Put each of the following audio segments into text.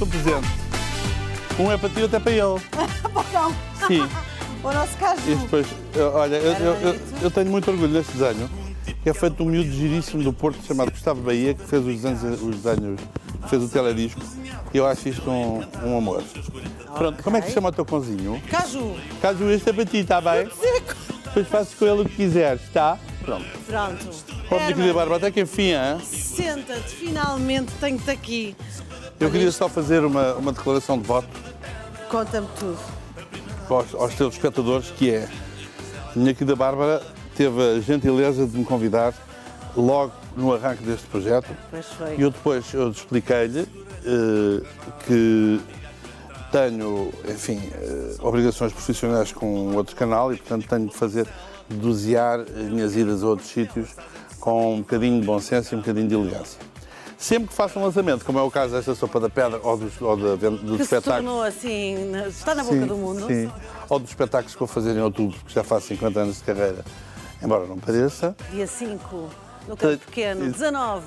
Um presente, um presente. Um é para ti, outro é para ele. Não. Sim. O nosso caju. E depois, eu- olha, eu, eu- eu- tenho muito orgulho deste desenho. Que é feito de um miúdo giríssimo do Porto chamado Gustavo Bahia, que fez os desenhos, os desenhos fez o teledisco. E eu acho isto um, um amor. Pronto, como é que se chama o teu cãozinho? Caju. Caso este é para ti, está bem? Seco. Depois fazes com ele o que quiseres, está? Pronto. Pronto. Minha querida Bárbara, até que enfim, hein? Senta-te, finalmente tenho-te aqui. Eu queria só fazer uma, uma declaração de voto Conta-me tudo. aos, aos teus espectadores, que é minha querida Bárbara teve a gentileza de me convidar logo no arranque deste projeto Pois foi. e eu depois eu expliquei-lhe eh, que tenho, enfim, eh, obrigações profissionais com outro canal e, portanto, tenho de fazer, dosear as minhas idas a outros sítios com um bocadinho de bom senso e um bocadinho de elegância. Sempre que faço um lançamento, como é o caso desta sopa da pedra ou dos, ou da, dos Que se espetáculos. tornou assim, está na boca Sim, do mundo. Sim. Ou dos espetáculos que vou fazer em outubro, que já faço 50 anos de carreira. Embora não pareça. Dia 5, no Campo Pequeno. isso. 19,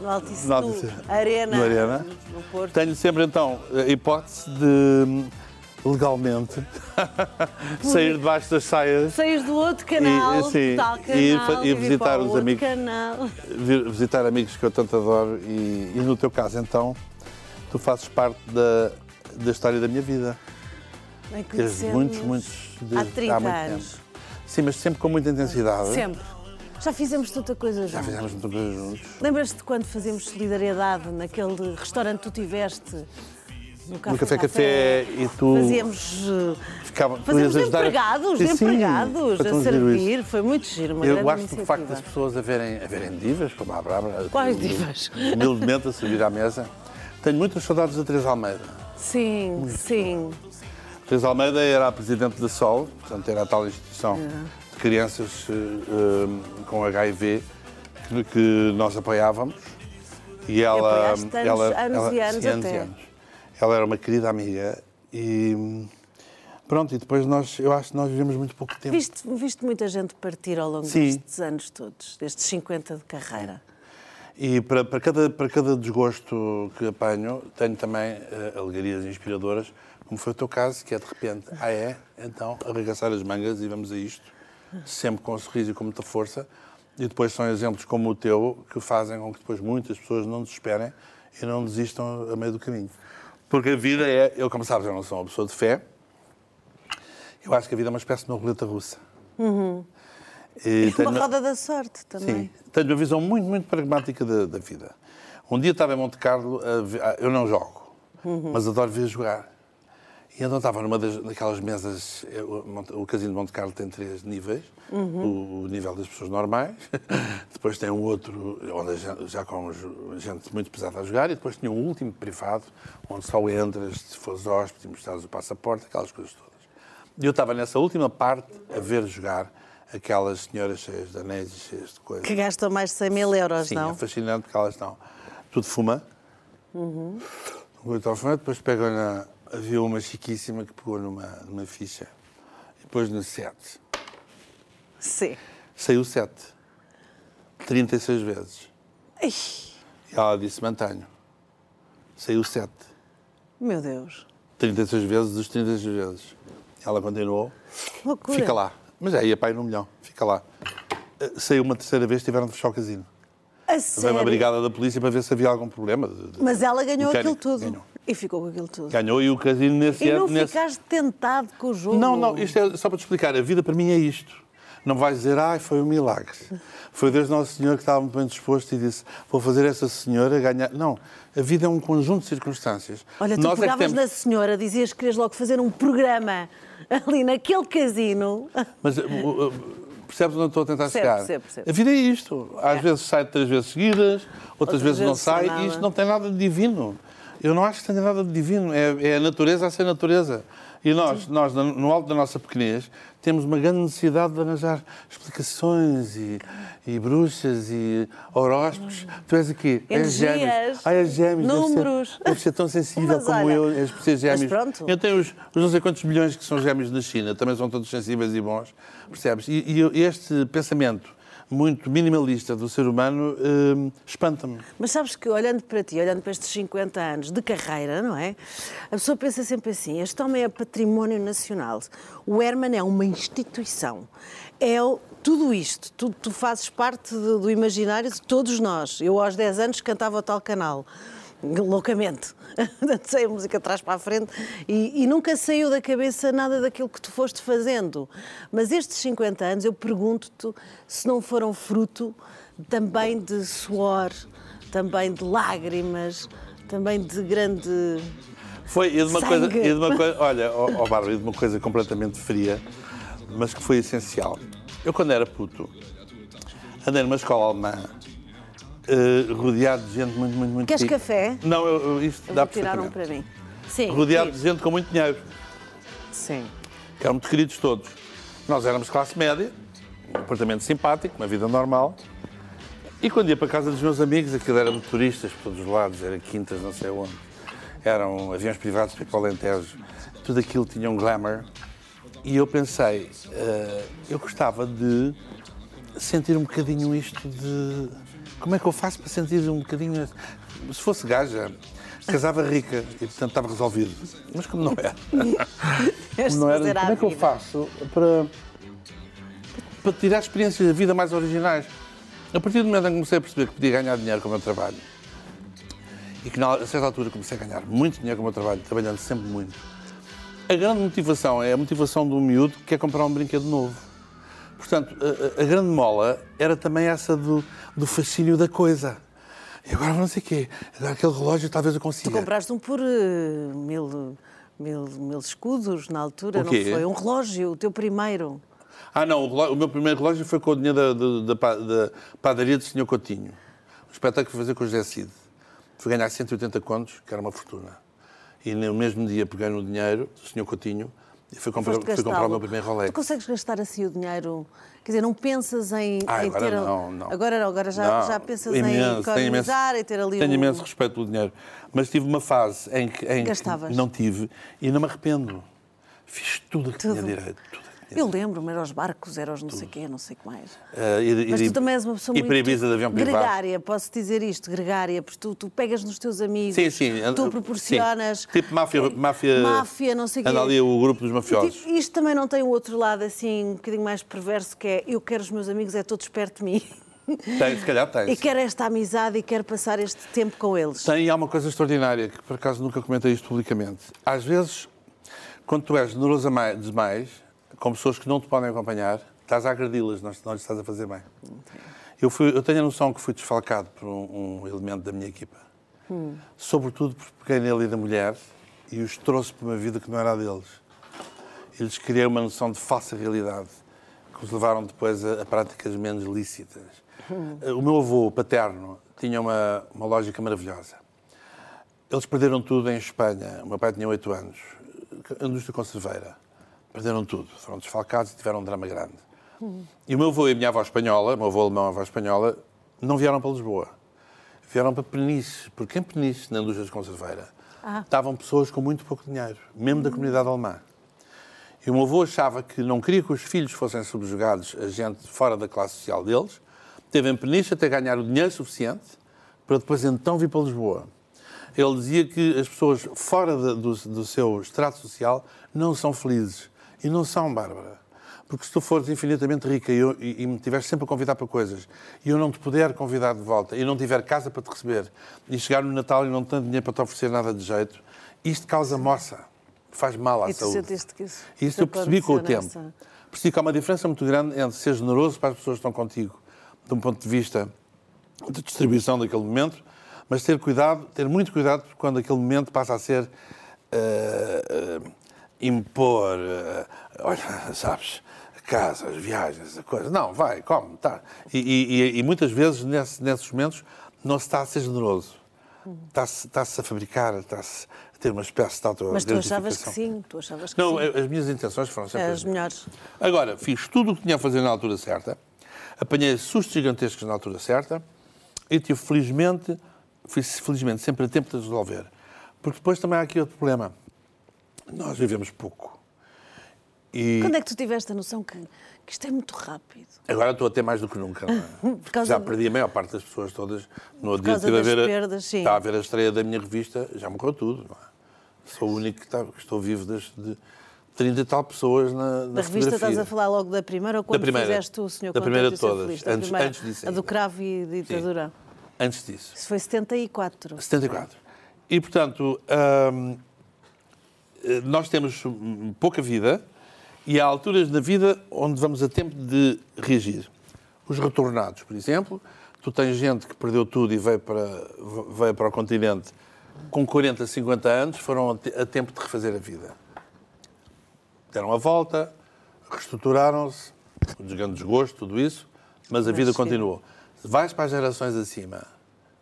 no Altice No no Altice- Arena. no Arena. No Porto. Tenho sempre então a hipótese de legalmente sair debaixo das saias, Saís do outro canal, E, sim, tal e canal, e vir visitar os amigos. canal. visitar amigos que eu tanto adoro e, e no teu caso então tu fazes parte da, da história da minha vida. Bem Desde muitos, muitos de, Há 30 muito anos. tempo. Sim, mas sempre com muita intensidade. Sempre. Já fizemos tanta coisa Já juntos. fizemos muita coisa juntos. Lembras-te quando fazíamos solidariedade naquele restaurante que tu tiveste? No Café No Café Café e tu Fazíamos, eh, ficava, fazíamos a- empregados, Sim, sim, empregados tão a giro isso. servir. Foi muito giro, uma Eu gosto do facto das pessoas a verem, a verem divas, como a Bárbara. Quais divas? Humildemente a servir à mesa. Tenho muitas saudades da Teresa Almeida. Sim, sim. Teresa Almeida era a presidente da SOL, portanto era a tal instituição de crianças eh, com HIV que, que nós apoiávamos. E ela, anos- ela, anos ela- e anos sim, até. anos. Ela era uma querida amiga e pronto, e depois nós, eu acho que nós vivemos muito pouco tempo. Viste, viste muita gente partir ao longo Sim. destes anos todos, destes 50 de carreira. E para, para, cada, para cada desgosto que apanho, tenho também eh, alegrias inspiradoras, como foi o teu caso, que é de repente, ah é? Então, arregaçar as mangas e vamos a isto, sempre com um sorriso e com muita força. E depois são exemplos como o teu que fazem com que depois muitas pessoas não desesperem e não desistam a meio do caminho. Porque a vida é, eu como sabes, eu não sou uma pessoa de fé, eu acho que a vida é uma espécie de uma roleta russa. E Uma tenho- roda da sorte também. Sim, tenho uma visão muito, muito pragmática da, da vida. Um dia estava em Monte Carlo, a eu não jogo, mas adoro ver jogar. E então estava numa das, daquelas mesas, eh, o, o Casino de Monte Carlo tem três níveis, o, o nível das pessoas normais, depois tem um outro onde gente- já com gente muito pesada a jogar, e depois tinha um último privado, onde só entras se fores hóspede, mostrares o passaporte, aquelas coisas todas. E eu estava nessa última parte a ver jogar aquelas senhoras cheias de anéis e cheias de coisas. Que gastam mais de 100 mil euros, Sim, não? é fascinante porque elas estão tudo fuma. Uhum. Muito fumar, depois pegam na. Havia uma chiquíssima que pegou numa, numa ficha e depois no 7. Sim. Saiu 7. 36 vezes. Ai, E ela disse: mantenho. Saiu 7. meu Deus. 36 vezes, os 36 vezes. Ela continuou. Loucura. Fica lá. Mas é, ia para ir no milhão. Fica lá. Eh, Saiu uma terceira vez, tiveram de fechar o casino. A Veio sério? uma brigada da polícia para ver se havia algum problema. de- de- Mas ela ganhou mecânico. aquilo tudo. Ganhou. E ficou com aquilo tudo. Ganhou e o casino nesse E não nesse- ficaste tentado com o jogo? Não, não, isto é só para te explicar. A vida para mim é isto. Não vais dizer, ai, foi um milagre. Foi Deus Nosso Senhor que estava muito bem disposto e disse, vou fazer essa senhora ganhar. Não, a vida é um conjunto de circunstâncias. Olha, tu Nós é que pegavas temos- na senhora, dizias que querias logo fazer um programa ali naquele casino. Mas percebes onde eu estou a tentar Percebo, chegar? percebo, percebo. A vida é isto. Às vezes sai três vezes seguidas, outras, Outras vezes, não vezes só sai, e isto não tem nada de divino. Eu não acho que tenha nada de divino. É, é a natureza a ser natureza. E nós, nós, no alto da nossa pequenez, temos uma grande necessidade de arranjar explicações e, e bruxas e horóscopos. Tu és aqui, és gêmeos. Ah, és gêmeos. deve ser- números. Deve ser, tão sensível Mas como olha, eu, és por ser gêmeos. pronto. Eu tenho os, os não sei quantos milhões que são gêmeos na China, também são todos sensíveis e bons, percebes? E, e este pensamento muito minimalista do ser humano hum, espanta-me. Mas sabes que olhando para ti, olhando para estes 50 anos de carreira, não é? A pessoa pensa sempre assim: este homem é património nacional. O Herman é uma instituição. É o- tudo isto. Tu, tu fazes parte do, do imaginário de todos nós. Eu, aos 10 anos, cantava o tal canal. Loucamente. Dancei a música atrás para a frente e, e nunca saiu da cabeça nada daquilo que tu foste fazendo. Mas estes 50 anos, eu pergunto-te se não foram fruto também de suor, também de lágrimas, também de grande. Foi, e de uma Sangue. coisa, e de uma coisa, olha, ó ó, Bárbara, e de uma coisa completamente fria, mas que foi essencial. Eu, quando era puto, andei numa escola alemã, eh, rodeado de gente muito, muito, muito. Queres rica. café? Não, eu, eu- isto Eu dá tirar um para mim. Sim. Rodeado de diz. gente com muito dinheiro, Sim. que eram muito queridos todos. Nós éramos classe média, um apartamento simpático, uma vida normal. E quando ia para a casa dos meus amigos, aquilo era motoristas por todos os lados, era quintas, não sei onde. Eram aviões privados para o Alentejo. Tudo aquilo tinha um glamour. E eu pensei, eh, eu gostava de sentir um bocadinho isto de. Como é que eu faço para sentir um bocadinho. Se fosse gaja, casava rica e portanto estava resolvido. Mas como não é. Como não era, como é que eu faço para, para tirar experiências da vida mais originais? A partir do momento em que comecei a perceber que podia ganhar dinheiro com o meu trabalho e que na- a certa altura comecei a ganhar muito dinheiro com o meu trabalho, trabalhando sempre muito, a grande motivação é a motivação do miúdo que quer comprar um brinquedo novo. Portanto, a, a- grande mola era também essa do, do fascínio da coisa. E agora não sei o quê. Aquele relógio talvez eu Tu consiga. compraste um por eh, mil, mil, mil escudos na altura, O não foi? Um relógio, o teu primeiro. Ah, não, o, relógio- o meu primeiro relógio foi com o dinheiro da, da- da da padaria do Sr. Coutinho. Um espetáculo que fui fazer com o José Cid. Fui ganhar 180 contos, que era uma fortuna. E no mesmo dia peguei no dinheiro do Sr. Coutinho e fui comprar, fui comprar o meu primeiro Rolex. Tu consegues gastar assim o dinheiro? Quer dizer, não pensas em, Ah, em agora ter. não, não. Agora não, agora já, Não, já pensas imenso, em economizar e ter ali Tenho um. imenso respeito pelo dinheiro. Mas tive uma fase em que, em que não tive e não me arrependo. Fiz tudo o que Tudo. tinha direito. Tudo Eu lembro-me, era os barcos, era os não sei quê, não sei o que mais. Eh, e- Mas e- tu também és uma pessoa e muito de avião privado. gregária, posso dizer isto, gregária, porque tu, tu pegas nos teus amigos, Sim, sim. tu Sim. proporcionas... Tipo máfia, máfia, Máfia, não sei o quê. Anda ali o grupo dos mafiosos. ti- Isto também não tem o outro lado assim, um bocadinho mais perverso, que é eu quero os meus amigos, é todos perto de mim. Tem, se calhar tem. E quero esta amizade e quero passar este tempo com eles. Tem e há uma coisa extraordinária, que por acaso nunca comentei isto publicamente. Às vezes, quando tu és generoso a mais- demais, com pessoas que não te podem acompanhar, estás a agredi-las, não não lhes estás a fazer bem. Eu, fui- eu tenho a noção que fui desfalcado por um, um elemento da minha equipa. Sobretudo porque peguei nele e da mulher e os trouxe para uma vida que não era a deles. E lhes criei uma noção de falsa realidade que os levaram depois a, a práticas menos lícitas. O meu avô paterno tinha uma, uma lógica maravilhosa. Eles perderam tudo em Espanha. O meu pai tinha 8 anos. A indústria conserveira. Perderam tudo. Foram desfalcados e tiveram um drama grande. E o meu avô e a minha avó espanhola, o meu avô alemão e a avó espanhola, não vieram para Lisboa. Vieram para Peniche. Porque em Peniche, na indústria conserveira, estavam pessoas com muito pouco dinheiro, mesmo da comunidade alemã. E o meu avô achava que não queria que os filhos fossem subjugados a gente fora da classe social deles. Teve em Peniche até ganhar o dinheiro suficiente para depois então vir para Lisboa. Ele dizia que as pessoas fora de- do, do seu extrato social não são felizes. E não são, Bárbara. Porque se tu fores infinitamente rica e, eu- e- e me tiveres sempre a convidar para coisas e eu não te puder convidar de volta e não tiver casa para te receber e chegar no Natal e não tenho dinheiro para te oferecer nada de jeito, isto causa moça. Faz mal à E saúde. que isso E isso eu percebi com o tempo. Percebi que há uma diferença muito grande entre ser generoso para as pessoas que estão contigo, de um ponto de vista de distribuição daquele momento, mas ter cuidado, ter muito cuidado quando aquele momento passa a ser eh, eh, impor, eh, olha, sabes, a casa, as viagens, a coisa. Não, vai, come, tá. E, e- e- muitas vezes nesse- nesses momentos não se está a ser generoso. Está-se está-se a fabricar, está-se ter uma espécie de auto Mas tu achavas que sim, tu achavas que Não, sim. as minhas intenções foram sempre É as as melhores. Agora, fiz tudo o que tinha a fazer na altura certa, apanhei sustos gigantescos na altura certa e tive, felizmente, fui felizmente sempre a tempo de resolver. Porque depois também há aqui outro problema. Nós vivemos pouco. E Quando é que tu tiveste a noção que, que isto é muito rápido? agora estou a ter mais do que nunca. É? Já perdi a maior parte das pessoas todas. No dia causa estive a ver a, perdas, sim. estava a ver a estreia da minha revista, já morreu tudo. É? Sou o único que, está- que estou vivo desde de 30 e tal pessoas na, na Da revista estás fotografia. a falar logo da primeira ou quando Da primeira. fizeste o Senhor Da primeira de todas. Antes- primeira. antes disso A do ainda. cravo e ditadura. Antes disso. Isso foi 74. 74. E, portanto, hum, nós temos pouca vida e há alturas na vida onde vamos a tempo de reagir. Os retornados, por exemplo, tu tens gente que perdeu tudo e veio para, veio para o continente com 40, 50 anos, foram a te- a tempo de refazer a vida. Deram a volta, reestruturaram-se, o desgano desgosto, tudo isso, mas a vida sim. continuou. Vais para as gerações acima,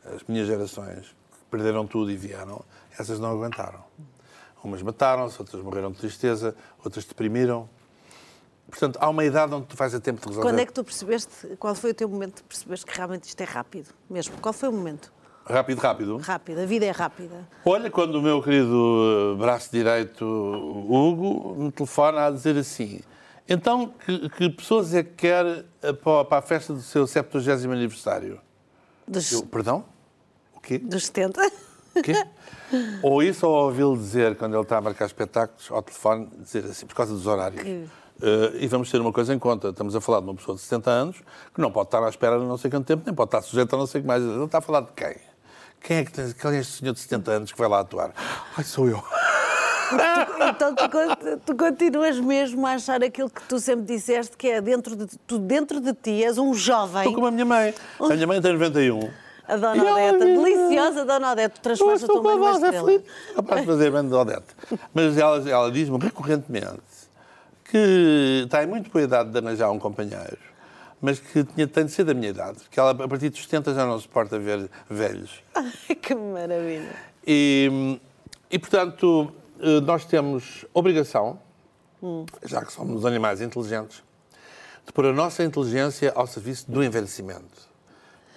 as minhas gerações, que perderam tudo e vieram, essas não aguentaram. Umas mataram-se, outras morreram de tristeza, outras deprimiram. Portanto, há uma idade onde tu vais a tempo de resolver. Quando é que tu percebeste, qual foi o teu momento de percebeste que realmente isto é rápido? Mesmo, qual foi o momento? Rápido, rápido. Rápido, a vida é rápida. Olha, quando o meu querido eh, braço direito, Hugo, me telefona a dizer assim: então, que, que pessoas é que quer eh, para para a festa do seu 70 aniversário? Dos, Eu, perdão? O quê? dos 70? Quê? ou isso, ou ouvi-lo dizer, quando ele está a marcar espetáculos, ao telefone, dizer assim, por causa dos horários. Eh, e vamos ter uma coisa em conta. Estamos a falar de uma pessoa de 70 anos que não pode estar à espera de não sei quanto tempo, nem pode estar sujeito a não sei o que mais. Ele está a falar de quem? Quem é que tem, quem é este senhor de 70 anos que vai lá atuar? Ai, sou eu. Então tu, tu continuas mesmo a achar aquilo que tu sempre disseste, que é dentro de tu dentro de ti és um jovem. Estou como a minha mãe. A minha mãe tem 91. A Dona E Odete, a deliciosa Dona Odete, tu Eu transformas a tua com mãe a numa voz, é estrela. Capaz de fazer bem de Odete. Mas ela, ela diz-me recorrentemente que está em muito boa idade de arranjar um companheiro, mas que tinha, tem de ser da minha idade, porque ela a partir dos 70 já não suporta ver velhos. Ai, que maravilha. E, e, portanto, eh, nós temos obrigação, já que somos animais inteligentes, de pôr a nossa inteligência ao serviço do envelhecimento.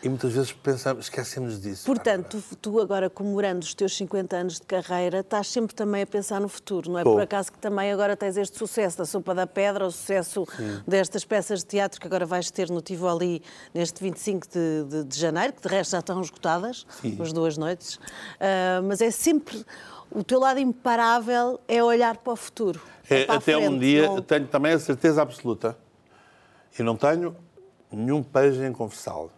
E muitas vezes pensamos, esquecemos disso. Portanto, tu, tu agora comemorando os teus 50 anos de carreira, estás sempre também a pensar no futuro, não é? Por acaso que também agora tens este sucesso da Sopa da Pedra, o sucesso destas peças de teatro que agora vais ter no Tivoli neste 25 de, de, de janeiro, que de resto já estão esgotadas, Sim. as duas noites. Ah, mas é sempre. O teu lado imparável é olhar para o futuro. É, para a até um frente, dia, não- tenho também a certeza absoluta, e não tenho nenhum peixe em confessá-lo,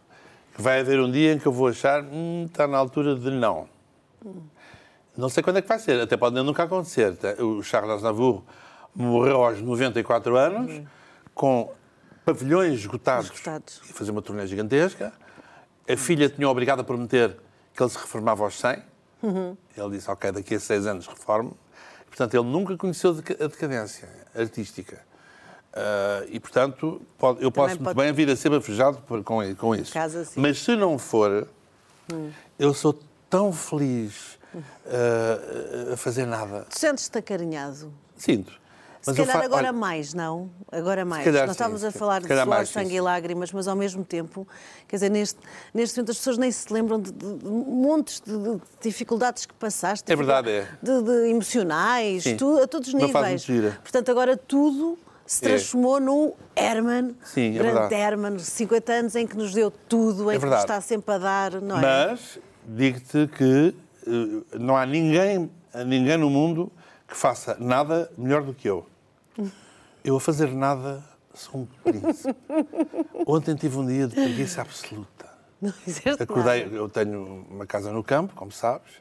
que vai haver um dia em que eu vou achar, hum, está na altura de não. Não sei quando é que vai ser, até pode nunca acontecer. O Charles Aznavour morreu aos 94 anos, com pavilhões esgotados, Esgotados. e fazer uma turnê gigantesca. A filha tinha obrigado a prometer que ele se reformava aos 100. Ele disse, ok, daqui a seis anos reformo. Portanto, ele nunca conheceu a decadência artística. Ah, e, portanto, pode- eu posso muito pode- bem vir a ser bafejado com, com isso. Assim. Mas se não for, eu sou tão feliz ah, a fazer nada. Tu sentes-te acarinhado? Sinto. Se Mas calhar fa- agora olha, mais, não? Agora mais. calhar Nós sim, estávamos a se falar de suor, mais, sangue sim. e lágrimas, mas ao mesmo tempo, quer dizer, neste, neste momento as pessoas nem se lembram de, de- de montes de, de dificuldades que passaste. É verdade, é. De, emocionais, Sim. tu- a todos os níveis. Portanto, agora tudo se É. transformou no Herman, Sim, é grande verdade. Herman, 50 anos em que nos deu tudo, em É que nos está sempre a dar, não é? Mas digo-te que eh, não há ninguém, ninguém no mundo que faça nada melhor do que eu. Eu a fazer nada sou um príncipe. Ontem tive um dia de preguiça absoluta. Não fizeste Acordei, nada. eu tenho uma casa no campo, como sabes.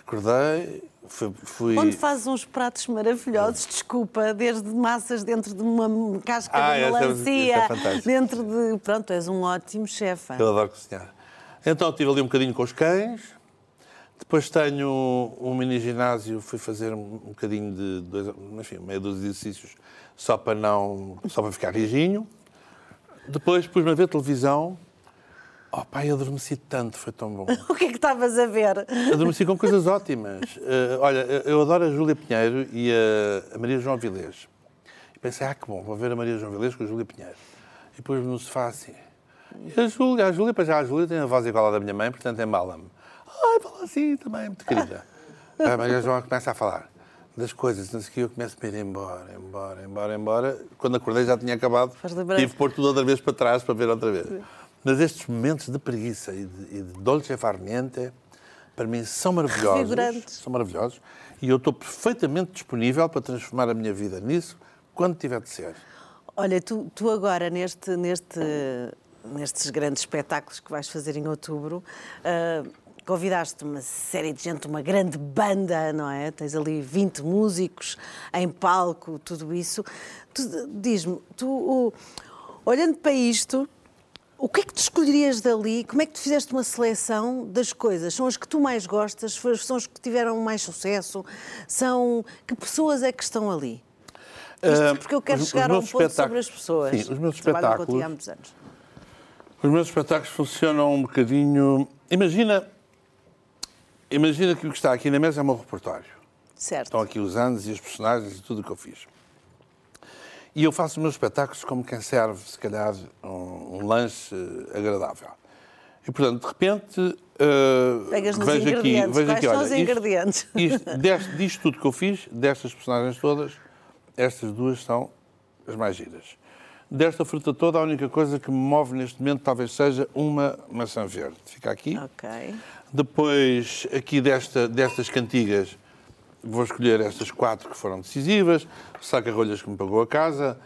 Acordei, fui. fui- Onde fazes uns pratos maravilhosos, desculpa, desde massas dentro de uma casca Ah, de essa é- melancia, essa é dentro de. Pronto, és um ótimo chefe. Eu adoro cozinhar. Então estive ali um bocadinho com os cães. Depois tenho um mini ginásio, fui fazer um um bocadinho de dois, enfim, meia dúzia de exercícios só para não, só para ficar rijinho. Depois pus-me a ver televisão Oh pai, adormeci tanto, foi tão bom. O que é que estavas a ver? Adormeci com coisas ótimas. Uh, olha, eu adoro a Júlia Pinheiro e a, a Maria João Vilês. E pensei, ah, que bom, vou ver a Maria João Vilês com a Júlia Pinheiro. E depois no sofá assim. E a Júlia, a Júlia, para já a Júlia tem a voz igual à da minha mãe, portanto embala-me. Ai, fala assim também, muito querida. A Maria João começa a falar das coisas, não sei o que, eu começo a ir embora, embora, embora, embora. Quando acordei já tinha acabado. Tive que pôr tudo outra vez para trás para ver outra vez. Mas estes momentos de preguiça e de, e de dolce far niente, para mim são maravilhosos. São maravilhosos. E eu estou perfeitamente disponível para transformar a minha vida nisso quando tiver de ser. Olha, tu, tu agora, neste, neste, nestes grandes espetáculos que vais fazer em outubro, uh, convidaste uma série de gente, uma grande banda, não é? Tens ali 20 músicos em palco, tudo isso. Diz-me, tu, o, olhando para isto, o que é que tu escolherias dali? Como é que tu fizeste uma seleção das coisas? São as que tu mais gostas? São as que tiveram mais sucesso? São que pessoas é que estão ali? Isto ah, porque eu quero os, chegar a um ponto sobre as pessoas. Sim, os meus espetáculos. Os meus espetáculos funcionam um bocadinho. Imagina, imagina que o que está aqui na mesa é o meu repertório. Certo. Estão aqui os anos e os personagens e tudo o que eu fiz. E eu faço os meus espetáculos como quem serve, se calhar, um, um lanche agradável. E, portanto, de repente, uh, vejo aqui, vejo Quais aqui, olha, os ingredientes? Isto, isto, deste, disto tudo que eu fiz, destas personagens todas, estas duas são as mais giras. Desta fruta toda, a única coisa que me move neste momento talvez seja uma maçã verde. Fica aqui. Ok. Depois, aqui desta, destas cantigas, vou escolher estas quatro que foram decisivas. O Saca-Rolhas que me pagou a casa,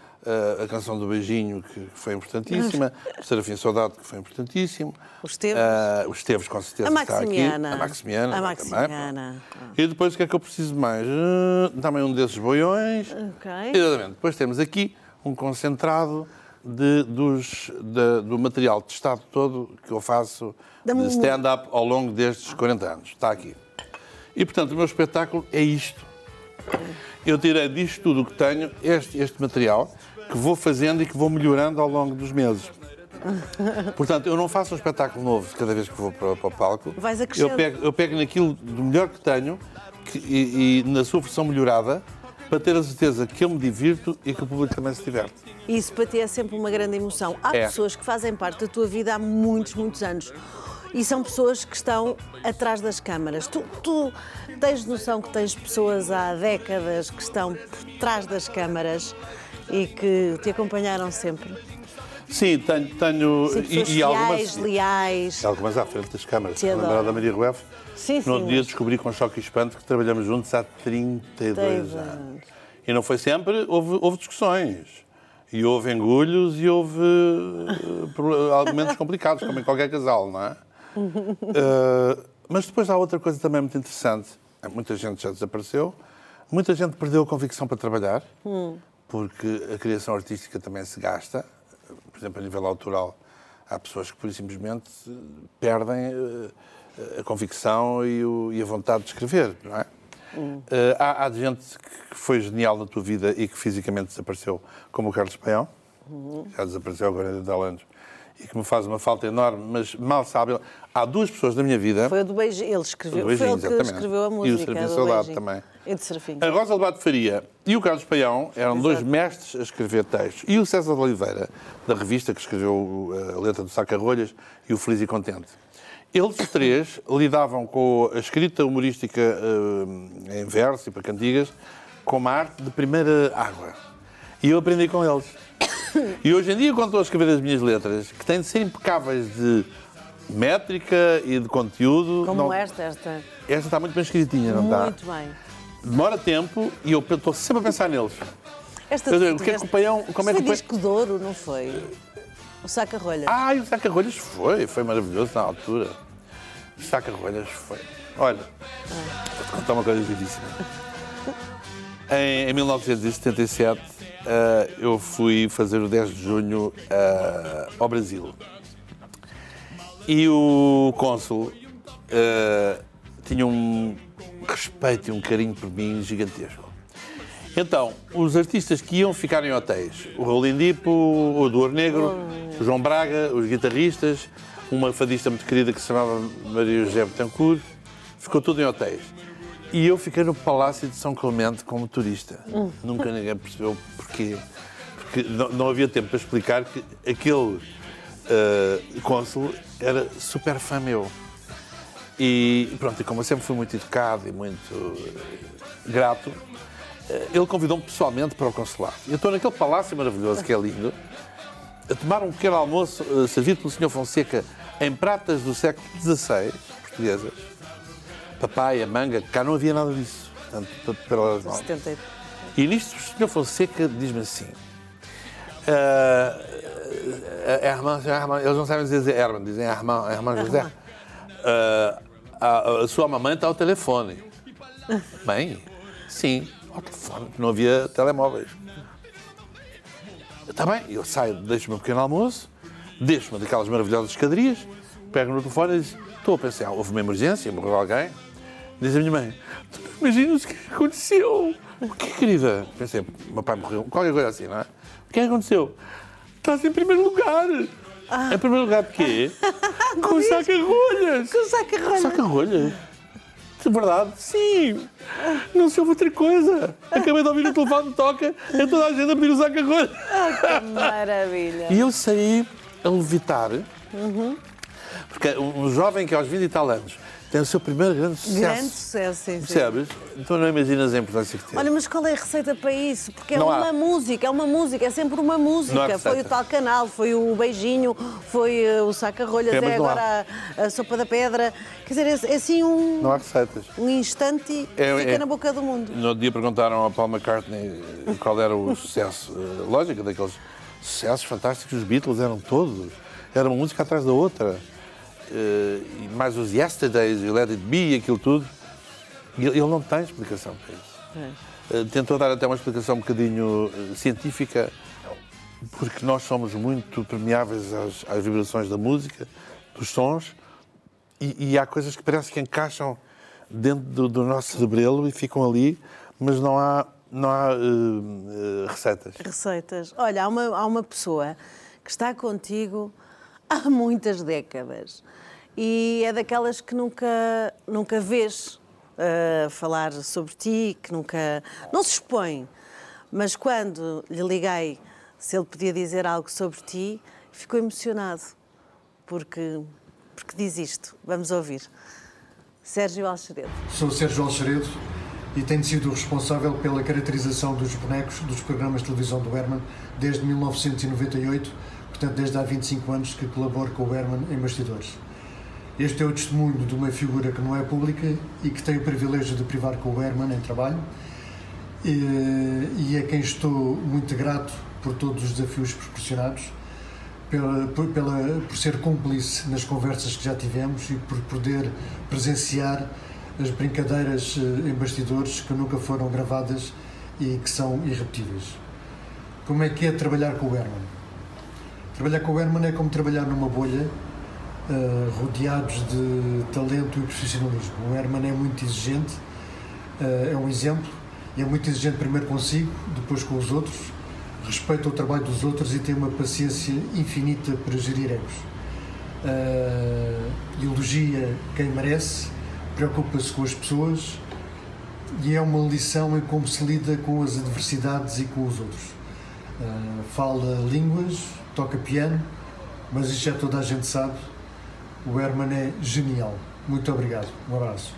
a canção do Beijinho, que foi importantíssima, o Serafim Saudade, que foi importantíssimo. Os Esteves. Uh, os Esteves, com certeza, a Maximiana. está aqui. A Maximiana. A Maximiana. Também. E depois, o que é que eu preciso mais? Uh, também um desses boiões. Ok. Exatamente. Depois temos aqui um concentrado de, dos, de, do material testado todo que eu faço de stand-up ao longo destes 40 anos. Está aqui. E, portanto, o meu espetáculo é isto. Eu tirei disto tudo o que tenho, este, este material, que vou fazendo e que vou melhorando ao longo dos meses. Portanto, eu não faço um espetáculo novo cada vez que vou para, para o palco. Vais eu pego, eu pego naquilo do melhor que tenho que, e, e, na sua versão melhorada para ter a certeza que eu me divirto e que o público também se diverte. Isso para ti é sempre uma grande emoção. Há é. pessoas que fazem parte da tua vida há muitos, muitos anos e são pessoas que estão atrás das câmaras. Tu, tu, tens noção que tens pessoas há décadas que estão por trás das câmaras e que te acompanharam sempre? Sim, tenho. tenho Sim, e, e algumas, leais. Algumas à frente das câmaras. Lembrar da Maria Rueff? Sim, sim. No outro dia descobri com choque e espanto que trabalhamos juntos há 32 anos. E não foi sempre, houve, houve discussões. E houve engulhos e houve uh, argumentos complicados, como em qualquer casal, não é? Uh, mas depois há outra coisa também muito interessante. Muita gente já desapareceu, muita gente perdeu a convicção para trabalhar, hum. porque a criação artística também se gasta. Por exemplo, a nível autoral, há pessoas que, por simplesmente, perdem a convicção e, o, e, a vontade de escrever, não é? Hum. Uh, há, há, gente que foi genial na tua vida e que fisicamente desapareceu, como o Carlos Paião, já desapareceu agora há anos e que me faz uma falta enorme, mas mal sabe. Há duas pessoas na minha vida. Foi o do beijinho, ele escreveu, beijinho, foi ele que escreveu a música. E o Serafim Saudade também. E de Serafim. A Rosa Lobato Faria e o Carlos Paião eram Exato. dois mestres a escrever textos. E o César de Oliveira, da revista que escreveu a letra do Saca-Rolhas e o Feliz e Contente. Eles três lidavam com a escrita humorística uh, em verso e para cantigas como a arte de primeira água. E eu aprendi com eles. E hoje em dia, quando estou a escrever as minhas letras, que têm de ser impecáveis de métrica e de conteúdo. Como não... esta, esta. Esta está muito bem escritinha, não está? Muito bem. Demora tempo e eu estou sempre a pensar neles. Esta dizer, o que é que o paião. Como é que o disco de ouro, não foi? O saca-rolhas. Ah, e o saca-rolhas foi, foi maravilhoso na altura. O saca-rolhas foi. Olha, ah. vou-te contar uma coisa giríssima. Em, em 1977, uh, eu fui fazer o 10 de junho uh, ao Brasil. E o cônsul uh, tinha um respeito e um carinho por mim gigantesco. Então, os artistas que iam ficar em hotéis, o Rolindipo, o Duor Negro, o João Braga, os guitarristas, uma fadista muito querida que se chamava Maria José Betancourt. Ficou tudo em hotéis. E eu fiquei no Palácio de São Clemente como turista. Nunca ninguém percebeu porquê. Porque não, não havia tempo para explicar que aquele eh, cônsul era super fã meu. E pronto, e como eu sempre fui muito educado e muito eh, grato, eh, ele convidou-me pessoalmente para o consulado. Eu estou naquele palácio maravilhoso que é lindo, a tomar um pequeno almoço eh, servido pelo Sr. Fonseca em pratas do século XVI, portuguesas. Papaya, manga, cá não havia nada disso. Portanto, pelas mãos. 70. E nisto o Sr. Fonseca diz-me assim. ah, Herman, Herman, eles não sabem dizer Herman, dizem Herman, Herman José. Ah, a, a sua mamãe está ao telefone. Mãe? Sim, ao telefone. Não havia telemóveis. Está bem, eu saio, deixo o meu pequeno almoço, deixo uma daquelas maravilhosas escadarias, pego no telefone e digo, estou a pensar, houve uma emergência, morreu alguém. Diz a minha mãe, tu não imaginas o que aconteceu? O que, querida? Pensei, meu pai morreu, qualquer coisa assim, não é? O que é que aconteceu? Estás em primeiro lugar. Em primeiro lugar de quê? Com saca-rolhas. Com saca-rolhas. Saca-rolhas? De verdade? Sim. Não se ouve outra coisa. Acabei de ouvir o telefone toca, é toda a gente a pedir o saca-rolhas. Que maravilha. E eu saí a levitar, porque um um jovem que aos 20 e tal anos tem o seu primeiro grande sucesso. Grande sucesso, sim, sim. Percebes? Então não imaginas a importância que tem. Olha, mas qual é a receita para isso? Porque é Não há. uma música, é uma música, é sempre uma há música. Foi o tal canal, foi o beijinho, foi eh, o saca-rolhas, É, é há. agora a, a sopa da pedra. Quer dizer, é, é assim um, Não há receitas. um instante e É- fica é- na boca do mundo. No outro dia perguntaram ao Paul McCartney qual era o sucesso. eh, Lógico, daqueles sucessos fantásticos, os Beatles eram todos. Era uma música atrás da outra. Eh, E mais os Yesterdays e o Let It Be e aquilo tudo. E ele ele não tem explicação para isso. Eh, Tentou dar até uma explicação um bocadinho eh, científica, porque nós somos muito permeáveis às, às vibrações da música, dos sons, e, e há coisas que parece que encaixam dentro do, do nosso cerebelo e ficam ali, mas não há, não há eh, eh, receitas. Receitas. Olha, há uma, há uma pessoa que está contigo há muitas décadas e é daquelas que nunca, nunca vês eh, falar sobre ti, que nunca. não se expõe. Mas quando lhe liguei se ele podia dizer algo sobre ti, ficou emocionado, porque, porque diz isto. Vamos ouvir. Sérgio Alxeredo. Sou Sérgio Alxeredo e tenho sido responsável pela caracterização dos bonecos dos programas de televisão do Herman desde 1998, portanto desde há 25 anos que colaboro com o Herman em bastidores. Este é o testemunho de uma figura que não é pública e que tem o privilégio de privar com o Herman em trabalho e, e a quem estou muito grato por todos os desafios proporcionados, pela, por, pela, por ser cúmplice nas conversas que já tivemos e por poder presenciar as brincadeiras eh, em bastidores que nunca foram gravadas e que são irrepetíveis. Como é que é trabalhar com o Herman? Trabalhar com o Herman é como trabalhar numa bolha, eh, rodeados de talento e profissionalismo. O Herman é muito exigente, eh, é um exemplo, e é muito exigente primeiro consigo, depois com os outros, respeita o trabalho dos outros e tem uma paciência infinita para gerir egos. Eh, elogia quem merece, preocupa-se com as pessoas e é uma lição em como se lida com as adversidades e com os outros. Eh, fala línguas, toca piano, mas isso já toda a gente sabe. O Herman é genial. Muito obrigado. Um abraço.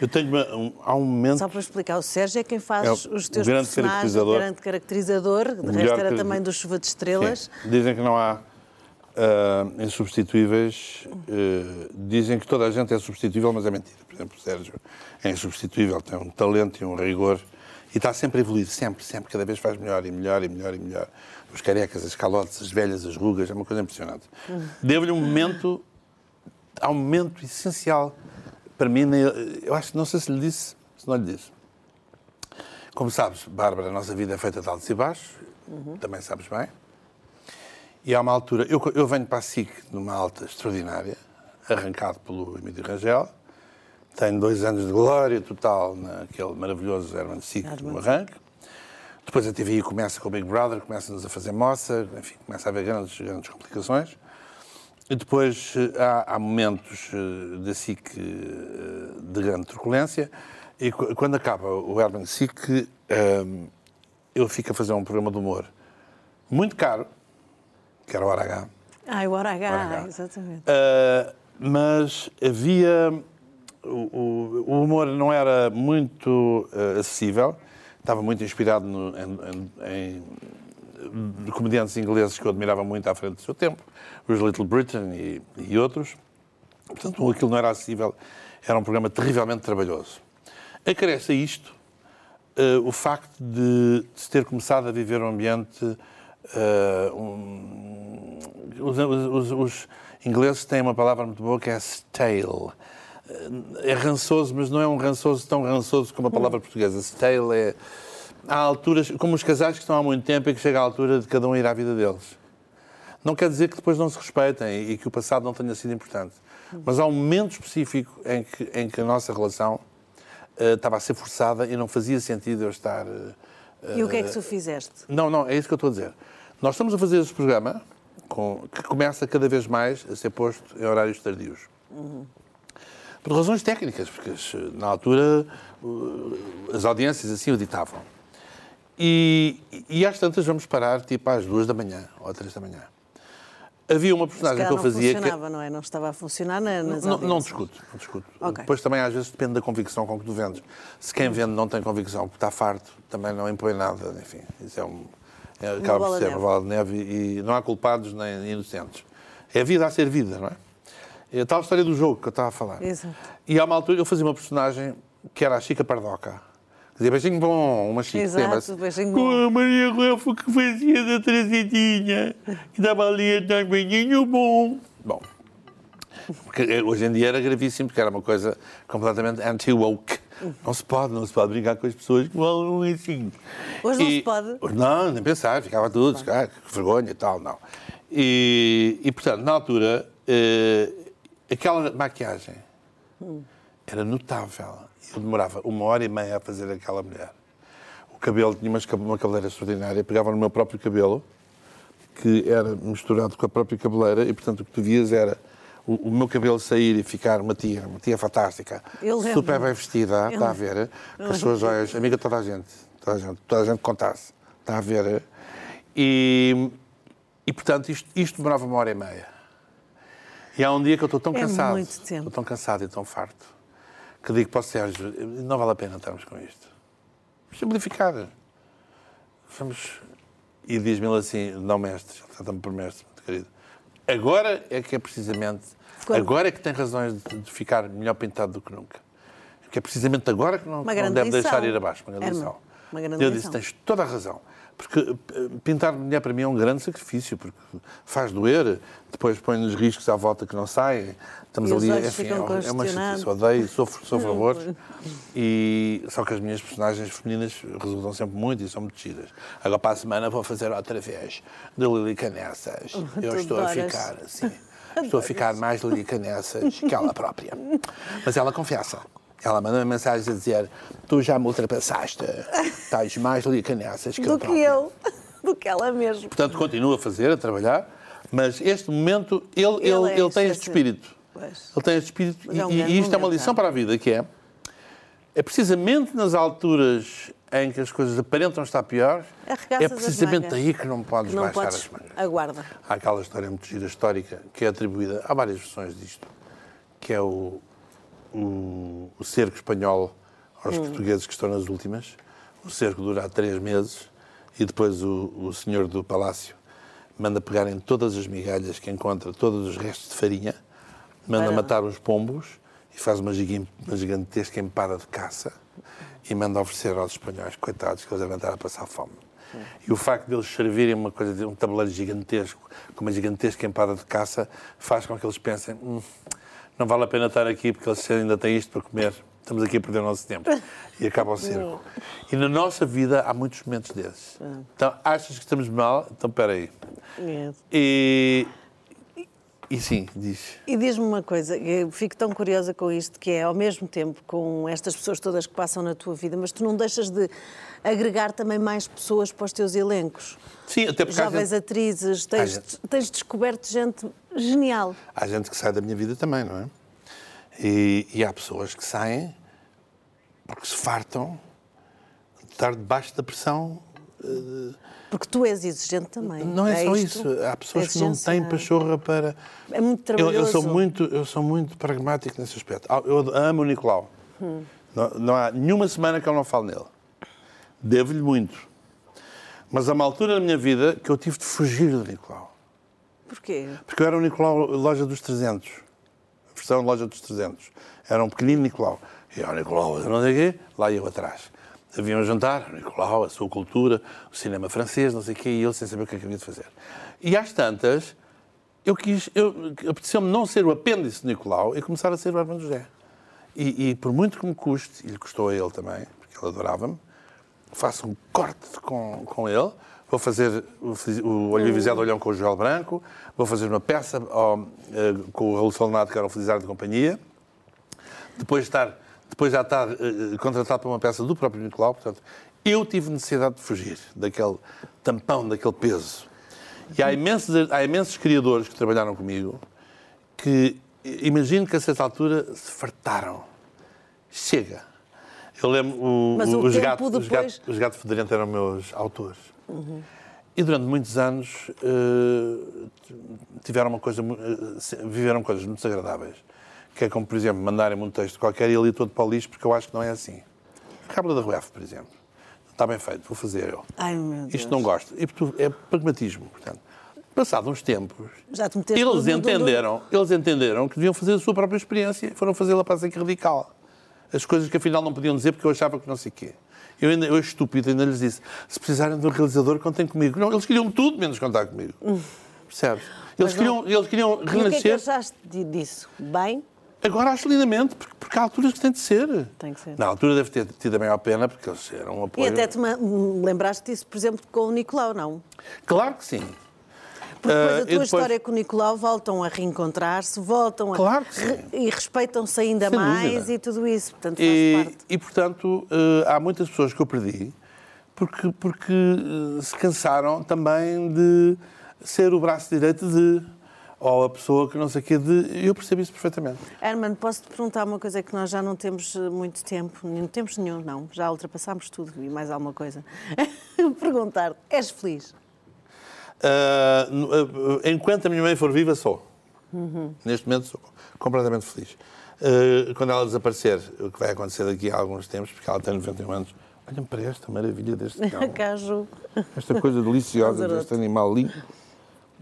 Eu tenho uma, um, há um momento. Só para explicar, o Sérgio é quem faz É os teus grande personagens, caracterizador. o grande caracterizador, de resto era que- também do Chuva de Estrelas. Sim. Dizem que não há ah, insubstituíveis. eh, dizem que toda a gente é substituível, mas é mentira. Por exemplo, o Sérgio é insubstituível, tem um talento e um rigor e está sempre a evoluir, sempre, sempre, cada vez faz melhor e melhor e melhor e melhor. Os carecas, as calotes, as velhas, as rugas, é uma coisa impressionante. Devo-lhe um momento, há um momento essencial para mim, eu acho que não sei se lhe disse, se não lhe disse. Como sabes, Bárbara, a nossa vida é feita de altos e baixos, também sabes bem. E há uma altura, eu, eu venho para a SIC numa alta extraordinária, arrancado pelo Emílio Rangel, tenho dois anos de glória total naquele maravilhoso Herman SIC no arranque. Depois a TVI começa com o Big Brother, começa-nos a fazer moça, enfim, começa a haver grandes, grandes complicações. e depois eh, há, há momentos eh, da SIC eh, de grande truculência e qu- quando acaba o Herman SIC, ehm, eu fico a fazer um programa de humor muito caro, que era o Hora H, Ai, o hora H, Hora H. exatamente. Uh, mas havia. O, o- humor não era muito uh, acessível, estava muito inspirado no- em, em- em comediantes ingleses que eu admirava muito à frente do seu tempo, os Little Britain e, e outros. Portanto, aquilo não era acessível, era um programa terrivelmente trabalhoso. Acresce a isto uh, o facto de se ter começado a viver um ambiente. uh, um- os, os- os ingleses têm uma palavra muito boa que é stale. Uh, É rançoso, mas não é um rançoso tão rançoso como a palavra portuguesa. Stale é. Há alturas, como os casais que estão há muito tempo e que chega a altura de cada um ir à vida deles. Não quer dizer que depois não se respeitem e que o passado não tenha sido importante. Mas há um momento específico em que, em que a nossa relação eh, estava a ser forçada e não fazia sentido eu estar. eh, E o que é que tu fizeste? não, não, é isso que eu estou a dizer. Nós estamos a fazer este programa com- que começa cada vez mais a ser posto em horários tardios. Por razões técnicas, porque na altura uh, as audiências assim o ditavam. E, e às tantas vamos parar tipo às duas da manhã ou às três da manhã. Havia uma personagem que eu não fazia que. funcionava, não é? Não estava a funcionar na- nas Não, não discuto, não discuto. Ok. Depois também às vezes depende da convicção com que tu vendes. Se quem vende não tem convicção porque está farto, também não impõe nada, enfim. Isso é um. É, acaba por ser uma bola de neve e, e não há culpados nem inocentes. É vida a ser vida, não é? É a tal história do jogo que eu estava a falar. Exato. E há uma altura eu fazia uma personagem que era a Chica Pardoca. Dizia beijinho bom, uma Chica. Exato, beijinho Com bom. a Maria Rafa que fazia da trazidinha, que dava ali a dar beijinho bom. Bom, porque hoje em dia era gravíssimo, porque era uma coisa completamente anti-woke. Não se pode, não se pode brincar com as pessoas que falam assim. Hoje não E- se pode? Hoje Não, nem pensar, ficava tudo, ah, que vergonha e tal, não. E, e, portanto, na altura, eh, aquela maquiagem era notável. Eu demorava uma hora e meia a fazer aquela mulher. O cabelo tinha uma cabeleira extraordinária, pegava no meu próprio cabelo, que era misturado com a própria cabeleira, e portanto o que tu vias era o, o meu cabelo sair e ficar uma tia, uma tia fantástica, super bem vestida, está a ver, com as suas joias, amiga de toda a gente, toda a gente, toda a gente contasse, está a ver. E, e portanto isto, isto demorava uma hora e meia. E há um dia que eu estou tão É cansado, muito tempo. estou tão cansado e tão farto, que digo para o Sérgio, não vale a pena estarmos com isto. Simplificar. Vamos. E diz-me ele assim, não mestre, trata-me por mestre, muito querido. Agora é que é precisamente, Quando- agora é que tem razões de, ficar melhor pintado do que nunca. Porque é precisamente agora que não, não deve lição. deixar ir abaixo. Uma grande lição. uma grande Eu disse, tens toda a razão. Porque eh, pintar mulher para mim é um grande sacrifício, porque faz doer, depois põe-nos riscos à volta que não saem. Estamos os ali, enfim, é, uma- é uma chatice. Odeio, sofro, sofro horrores. E, só que as minhas personagens femininas resultam sempre muito e são muito giras. Agora para a semana vou fazer outra vez de Lili Canessas. Eu estou a ficar assim. Estou a ficar mais Lili Canessas que ela própria. Mas ela confessa. Ela manda mensagem a dizer: Tu já me ultrapassaste. Estás mais Lili Canessas que eu Do que própria." eu, do que ela mesmo. Portanto, continua a fazer, a trabalhar, mas este momento, ele, ele, Ele é ele, tem este espírito. Pois. Ele tem este espírito é um e, e isto é uma lição não? para a vida, que é, é precisamente nas alturas em que as coisas aparentam estar piores, Arregaças é precisamente aí que não podes não baixar podes. as mangas. Aguarda. Há aquela história muito gira histórica que é atribuída, há várias versões disto, que é o, o, o cerco espanhol aos Hum. portugueses que estão nas últimas. O cerco dura três meses e depois o, o senhor do palácio manda pegar em todas as migalhas que encontra, todos os restos de farinha, manda Para- matar os pombos e faz uma, gigantesca empada de caça e manda oferecer aos espanhóis, coitados, que eles devem estar a passar fome. E o facto de eles servirem uma coisa, um tabuleiro gigantesco, com uma gigantesca empada de caça, faz com que eles pensem: "Hum, não vale a pena estar aqui porque eles ainda têm isto para comer. Estamos aqui a perder o nosso tempo. E acaba o cerco. E na nossa vida há muitos momentos desses. Então, achas que estamos mal? Então, espera aí. E, E sim, diz. E diz-me uma coisa, eu fico tão curiosa com isto, que é ao mesmo tempo com estas pessoas todas que passam na tua vida, mas tu não deixas de agregar também mais pessoas para os teus elencos. Sim, até porque Jovens gente, atrizes, tens, gente. tens descoberto gente genial. há gente que sai da minha vida também, não é? E, e há pessoas que saem porque se fartam de estar debaixo da pressão. Porque tu és exigente também. Não é, só isto? isso. Há pessoas que não têm pachorra para. É muito Eu, trabalhoso. eu sou muito, eu sou muito pragmático nesse aspecto. Ah, Eu amo o Nicolau. Hum. Não, não há nenhuma semana que eu não falo nele. Devo-lhe muito. Mas há uma altura na minha vida que eu tive de fugir do Nicolau. Porquê? Porque eu era o Nicolau Loja dos 300. A versão Loja dos 300. Era um pequenino Nicolau. E o Nicolau, eu não sei o quê, lá eu atrás. Havia um jantar, o Nicolau, a sua cultura, o cinema francês, não sei o quê, e ele sem saber o que é que havia de fazer. E às tantas, eu quis, eu, apeteceu-me não ser o apêndice de Nicolau e começar a ser o Armando José. E, e por muito que me custe, e lhe custou a ele também, porque ele adorava-me, faço um corte com, com ele, vou fazer o, o Olho Avisado Olhão com o Joel Branco, vou fazer uma peça eh, com o Raul Solnato, que era o Felizardo de Companhia, depois, de estar, depois já estar eh, contratado para uma peça do próprio Nicolau, portanto, eu tive necessidade de fugir daquele tampão, daquele peso. E há imensos, há imensos criadores que trabalharam comigo que, imagino que a certa altura se fartaram. Chega. Eu lembro, o, Mas o os, tempo gatos, os, depois- gatos, os Gato Fedorento eram meus autores. E durante muitos anos eh, tiveram uma coisa, eh, se- viveram coisas muito desagradáveis. Que é como, por exemplo, mandarem-me um texto qualquer e ali todo para o lixo, porque eu acho que não é assim. A Cábula da Ruef, por exemplo. Está bem feito, vou fazer eu. Ai, meu Deus. Isto não gosto. E é pragmatismo, portanto. Passado uns tempos, Já te meteste eles entenderam, eles entenderam que deviam fazer a sua própria experiência e foram fazê-la para a radical. As coisas que afinal não podiam dizer porque eu achava que não sei o quê. Eu, ainda, eu estúpido, ainda lhes disse: se precisarem de um realizador, contem comigo. Não, eles queriam tudo menos contar comigo. Percebes? Eles queriam, eles queriam E o que é que renascer. achaste di- disso? Bem? Agora acho lindamente, porque, porque há alturas que tem de ser. Tem que ser. Na altura deve ter tido a maior pena, porque eles eram um E apoio. até te me lembraste disso, por exemplo, com o Nicolau, não? Claro que sim. Porque depois Ah, a e tua depois- história com o Nicolau voltam a reencontrar-se, voltam a. Claro que sim. re- e respeitam-se ainda Sem mais dúvida. e tudo isso. Portanto, faz E, parte. e, portanto, eh, há muitas pessoas que eu perdi porque, porque eh, se cansaram também de ser o braço direito de, ou a pessoa que não sei o quê de. Eu percebo isso perfeitamente. Herman, posso-te perguntar uma coisa que nós já não temos eh, muito tempo, não temos nenhum, não, já ultrapassámos tudo e mais alguma coisa. Perguntar, és feliz? Ah, enquanto a minha mãe for viva, sou. Neste momento sou completamente feliz. Ah, quando ela desaparecer, o que vai acontecer daqui a alguns tempos, porque ela tem 91 anos, olhem para esta maravilha deste cão. Caju. Esta coisa deliciosa Lazarote. deste animal lindo,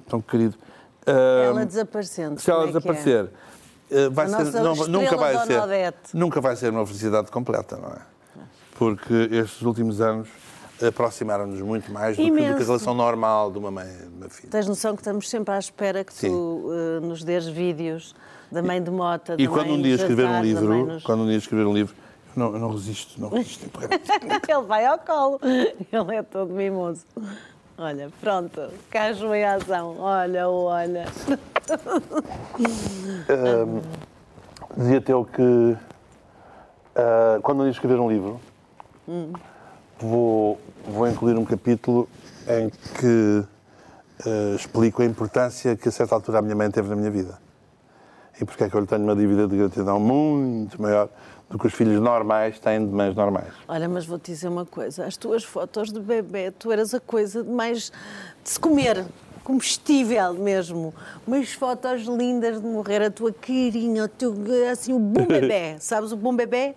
tão querido. Ela desaparecendo. se ela é é? desaparecer, eh, vai ser, não- nunca vai ser, Odete. nunca vai ser uma felicidade completa, não é? Porque estes últimos anos aproximaram-nos muito mais do que, do que a relação normal de uma mãe e de uma filha. Tens noção que estamos sempre à espera que Sim. tu eh, nos dês vídeos da mãe de Mota, E da quando mãe um dia escrever um livro, nos- quando um dia escrever um livro, eu não, eu não resisto, não resisto. Ele vai ao colo. Ele é todo mimoso. Olha, pronto. Caju em ação. Olha, olha. Dizia-te eu que ah, quando um dia escrever um livro, vou, vou incluir um capítulo em que ah, explico a importância que a certa altura a minha mãe teve na minha vida. E porque é que eu lhe tenho uma dívida de gratidão muito maior do que os filhos normais têm de mães normais. Olha, mas vou-te dizer uma coisa. As tuas fotos de bebê, tu eras a coisa de mais de se comer. Comestível mesmo. Umas fotos lindas de morrer, a tua carinha, o teu, assim, o bom bebê. Sabes, o bom bebê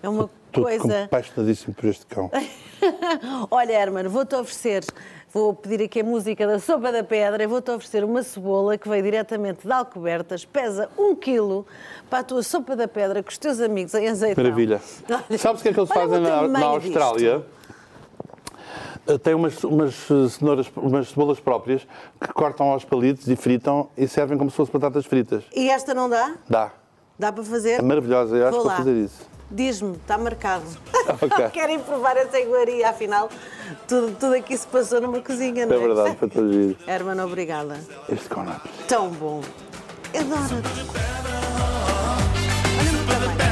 é uma Estou coisa... apaixonadíssimo por este cão. Olha, Hermano, vou-te oferecer, vou pedir aqui a música da Sopa da Pedra e vou-te oferecer uma cebola que veio diretamente de Alcobertas, pesa um quilo, para a tua Sopa da Pedra com os teus amigos em azeitão. Maravilha. Olha, Sabes o que é que eles fazem na, na Austrália? Eh, Tem umas, umas eh, cenouras, umas cebolas próprias que cortam aos palitos e fritam e servem como se fossem batatas fritas. E esta não dá? Dá. Dá para fazer? É maravilhosa. Eu acho Vou que vou lá. fazer isso. Diz-me, está marcado. Ok. Querem provar essa iguaria, afinal, tudo, tudo aqui se passou numa cozinha, não É é? verdade, foi todo giro. Hermano, obrigada. Este é Tão bom. Adoro-te. Olha-me para bem.